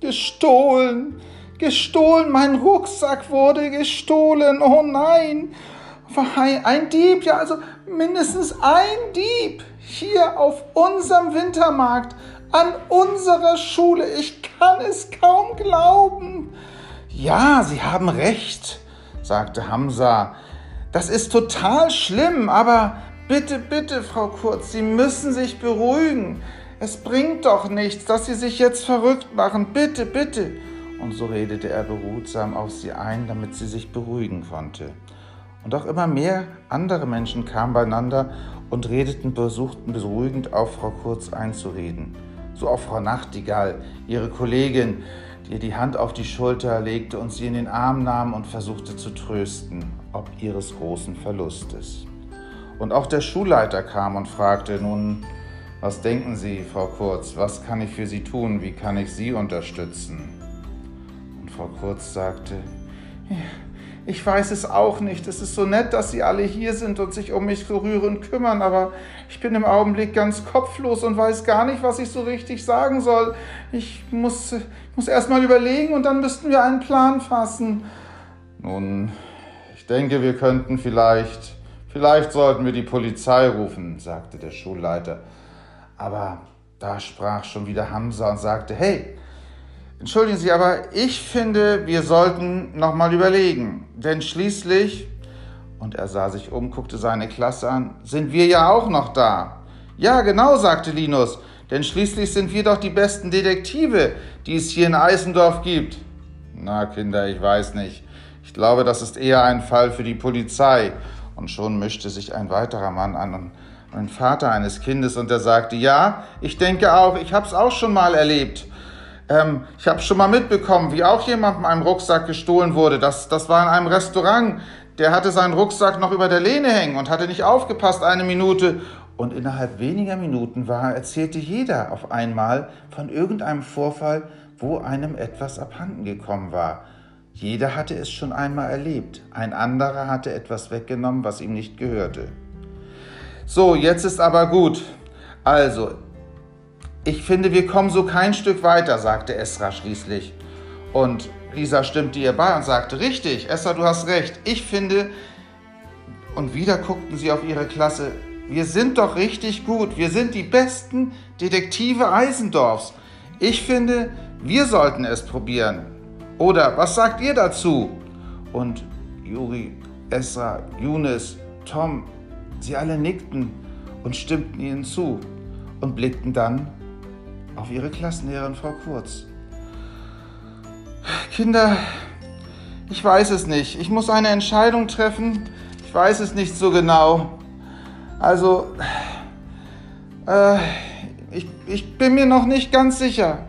Gestohlen. Gestohlen. Mein Rucksack wurde gestohlen. Oh nein. Ein Dieb, ja, also mindestens ein Dieb. Hier auf unserem Wintermarkt, an unserer Schule. Ich kann es kaum glauben. Ja, Sie haben recht, sagte Hamza. Das ist total schlimm, aber bitte, bitte, Frau Kurz, Sie müssen sich beruhigen. Es bringt doch nichts, dass Sie sich jetzt verrückt machen. Bitte, bitte. Und so redete er behutsam auf sie ein, damit sie sich beruhigen konnte. Und auch immer mehr andere Menschen kamen beieinander und redeten, versuchten beruhigend auf Frau Kurz einzureden. So auch Frau Nachtigall, ihre Kollegin, die ihr die Hand auf die Schulter legte und sie in den Arm nahm und versuchte zu trösten, ob ihres großen Verlustes. Und auch der Schulleiter kam und fragte nun, was denken Sie, Frau Kurz, was kann ich für Sie tun, wie kann ich Sie unterstützen? Und Frau Kurz sagte, ich weiß es auch nicht. Es ist so nett, dass Sie alle hier sind und sich um mich so rührend kümmern, aber ich bin im Augenblick ganz kopflos und weiß gar nicht, was ich so richtig sagen soll. Ich muss, muss erst mal überlegen und dann müssten wir einen Plan fassen. Nun, ich denke, wir könnten vielleicht, vielleicht sollten wir die Polizei rufen, sagte der Schulleiter. Aber da sprach schon wieder Hamza und sagte, hey, Entschuldigen Sie, aber ich finde, wir sollten nochmal überlegen. Denn schließlich, und er sah sich um, guckte seine Klasse an, sind wir ja auch noch da. Ja, genau, sagte Linus, denn schließlich sind wir doch die besten Detektive, die es hier in Eisendorf gibt. Na, Kinder, ich weiß nicht. Ich glaube, das ist eher ein Fall für die Polizei. Und schon mischte sich ein weiterer Mann an, ein Vater eines Kindes, und er sagte, ja, ich denke auch, ich habe es auch schon mal erlebt. Ähm, ich habe schon mal mitbekommen, wie auch jemand mit einem Rucksack gestohlen wurde. Das, das war in einem Restaurant. Der hatte seinen Rucksack noch über der Lehne hängen und hatte nicht aufgepasst eine Minute. Und innerhalb weniger Minuten war, erzählte jeder auf einmal von irgendeinem Vorfall, wo einem etwas abhanden gekommen war. Jeder hatte es schon einmal erlebt. Ein anderer hatte etwas weggenommen, was ihm nicht gehörte. So, jetzt ist aber gut. Also, ich finde, wir kommen so kein Stück weiter, sagte Esra schließlich. Und Lisa stimmte ihr bei und sagte, richtig, Esra, du hast recht. Ich finde, und wieder guckten sie auf ihre Klasse, wir sind doch richtig gut. Wir sind die besten Detektive Eisendorfs. Ich finde, wir sollten es probieren. Oder was sagt ihr dazu? Und Juri, Esra, Younes, Tom, sie alle nickten und stimmten ihnen zu und blickten dann auf ihre Klassenlehrerin Frau Kurz. Kinder, ich weiß es nicht. Ich muss eine Entscheidung treffen. Ich weiß es nicht so genau. Also, äh, ich, ich bin mir noch nicht ganz sicher.